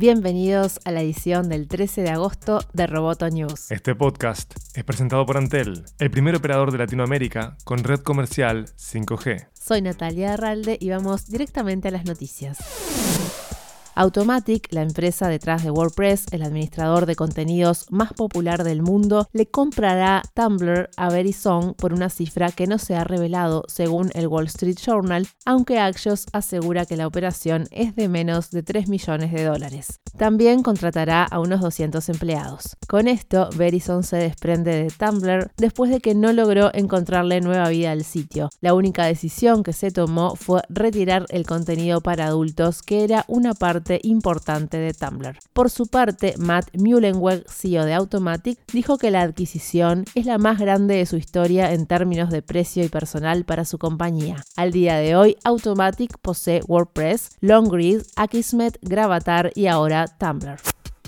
Bienvenidos a la edición del 13 de agosto de Roboto News. Este podcast es presentado por Antel, el primer operador de Latinoamérica con red comercial 5G. Soy Natalia Arralde y vamos directamente a las noticias. Automatic, la empresa detrás de WordPress, el administrador de contenidos más popular del mundo, le comprará Tumblr a Verizon por una cifra que no se ha revelado según el Wall Street Journal, aunque Axios asegura que la operación es de menos de 3 millones de dólares. También contratará a unos 200 empleados. Con esto, Verizon se desprende de Tumblr después de que no logró encontrarle nueva vida al sitio. La única decisión que se tomó fue retirar el contenido para adultos, que era una parte importante de Tumblr. Por su parte, Matt Mullenweg, CEO de Automatic, dijo que la adquisición es la más grande de su historia en términos de precio y personal para su compañía. Al día de hoy, Automatic posee WordPress, Longread, Akismet, Gravatar y ahora Tumblr.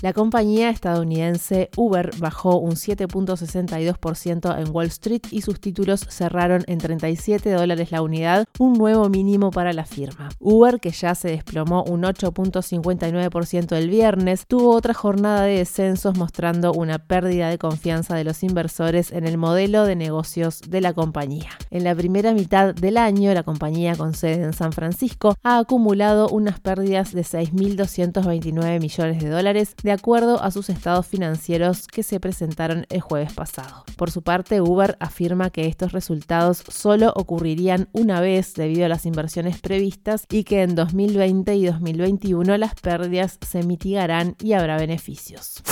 La compañía estadounidense Uber bajó un 7.62% en Wall Street y sus títulos cerraron en 37 dólares la unidad, un nuevo mínimo para la firma. Uber, que ya se desplomó un 8.59% el viernes, tuvo otra jornada de descensos mostrando una pérdida de confianza de los inversores en el modelo de negocios de la compañía. En la primera mitad del año, la compañía con sede en San Francisco ha acumulado unas pérdidas de 6.229 millones de dólares de acuerdo a sus estados financieros que se presentaron el jueves pasado. Por su parte, Uber afirma que estos resultados solo ocurrirían una vez debido a las inversiones previstas y que en 2020 y 2021 las pérdidas se mitigarán y habrá beneficios.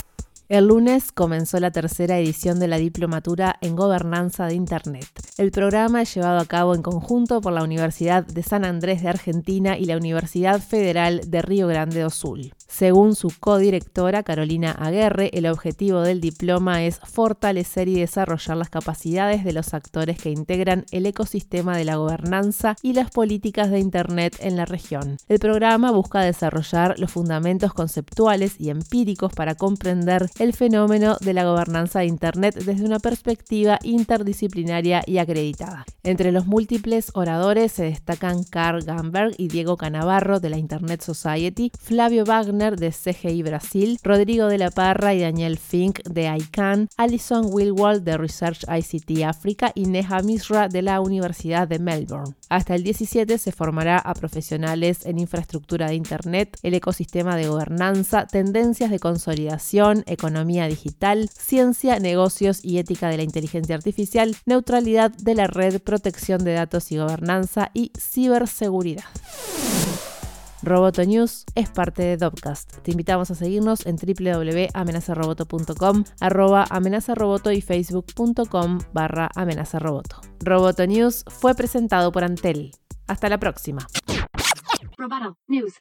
El lunes comenzó la tercera edición de la Diplomatura en Gobernanza de Internet. El programa es llevado a cabo en conjunto por la Universidad de San Andrés de Argentina y la Universidad Federal de Río Grande do Sul. Según su codirectora Carolina Aguerre, el objetivo del diploma es fortalecer y desarrollar las capacidades de los actores que integran el ecosistema de la gobernanza y las políticas de Internet en la región. El programa busca desarrollar los fundamentos conceptuales y empíricos para comprender el fenómeno de la gobernanza de Internet desde una perspectiva interdisciplinaria y acreditada. Entre los múltiples oradores se destacan Carl Gamberg y Diego Canavarro de la Internet Society, Flavio Wagner de CGI Brasil, Rodrigo de la Parra y Daniel Fink de ICANN, Alison Wilwald de Research ICT África y Neha Misra de la Universidad de Melbourne. Hasta el 17 se formará a profesionales en infraestructura de Internet, el ecosistema de gobernanza, tendencias de consolidación, economía digital, ciencia, negocios y ética de la inteligencia artificial, neutralidad de la red, protección de datos y gobernanza y ciberseguridad. Roboto News es parte de Dopcast. Te invitamos a seguirnos en www.amenazaroboto.com, arroba amenazaroboto y facebook.com barra amenazaroboto. Roboto News fue presentado por Antel. Hasta la próxima. Roboto News,